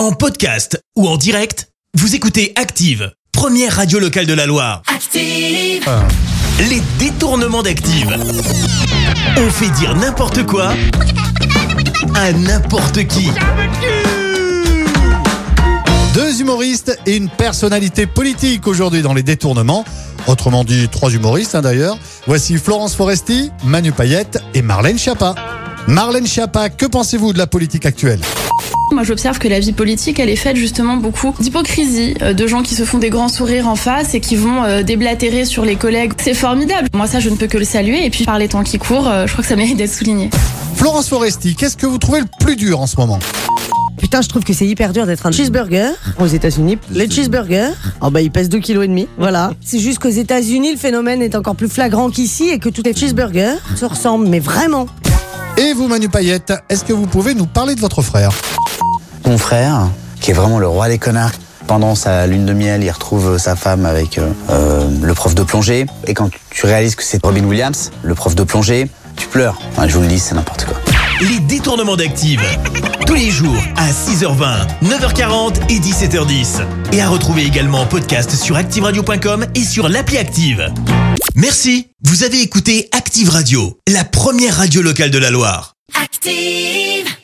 En podcast ou en direct, vous écoutez Active, première radio locale de la Loire. Active. Les détournements d'Active. On fait dire n'importe quoi à n'importe qui. Deux humoristes et une personnalité politique aujourd'hui dans les détournements. Autrement dit, trois humoristes hein, d'ailleurs. Voici Florence Foresti, Manu Payette et Marlène Schiappa. Marlène Schiappa, que pensez-vous de la politique actuelle? Moi, j'observe que la vie politique, elle est faite justement beaucoup d'hypocrisie, euh, de gens qui se font des grands sourires en face et qui vont euh, déblatérer sur les collègues. C'est formidable. Moi, ça, je ne peux que le saluer. Et puis, par les temps qui courent, euh, je crois que ça mérite d'être souligné. Florence Foresti, qu'est-ce que vous trouvez le plus dur en ce moment? Putain, je trouve que c'est hyper dur d'être un cheeseburger aux États-Unis. Les cheeseburgers, oh bah ils pèsent 2 kg et demi. Voilà. C'est juste qu'aux États-Unis, le phénomène est encore plus flagrant qu'ici et que tous les cheeseburgers se ressemblent, mais vraiment. Et vous, Manu Payette, est-ce que vous pouvez nous parler de votre frère? Mon frère, qui est vraiment le roi des connards. Pendant sa lune de miel, il retrouve sa femme avec euh, euh, le prof de plongée. Et quand tu réalises que c'est Robin Williams, le prof de plongée, tu pleures. Enfin, je vous le dis, c'est n'importe quoi. Les détournements d'Active. Tous les jours à 6h20, 9h40 et 17h10. Et à retrouver également en podcast sur ActiveRadio.com et sur l'appli Active. Merci. Vous avez écouté Active Radio, la première radio locale de la Loire. Active.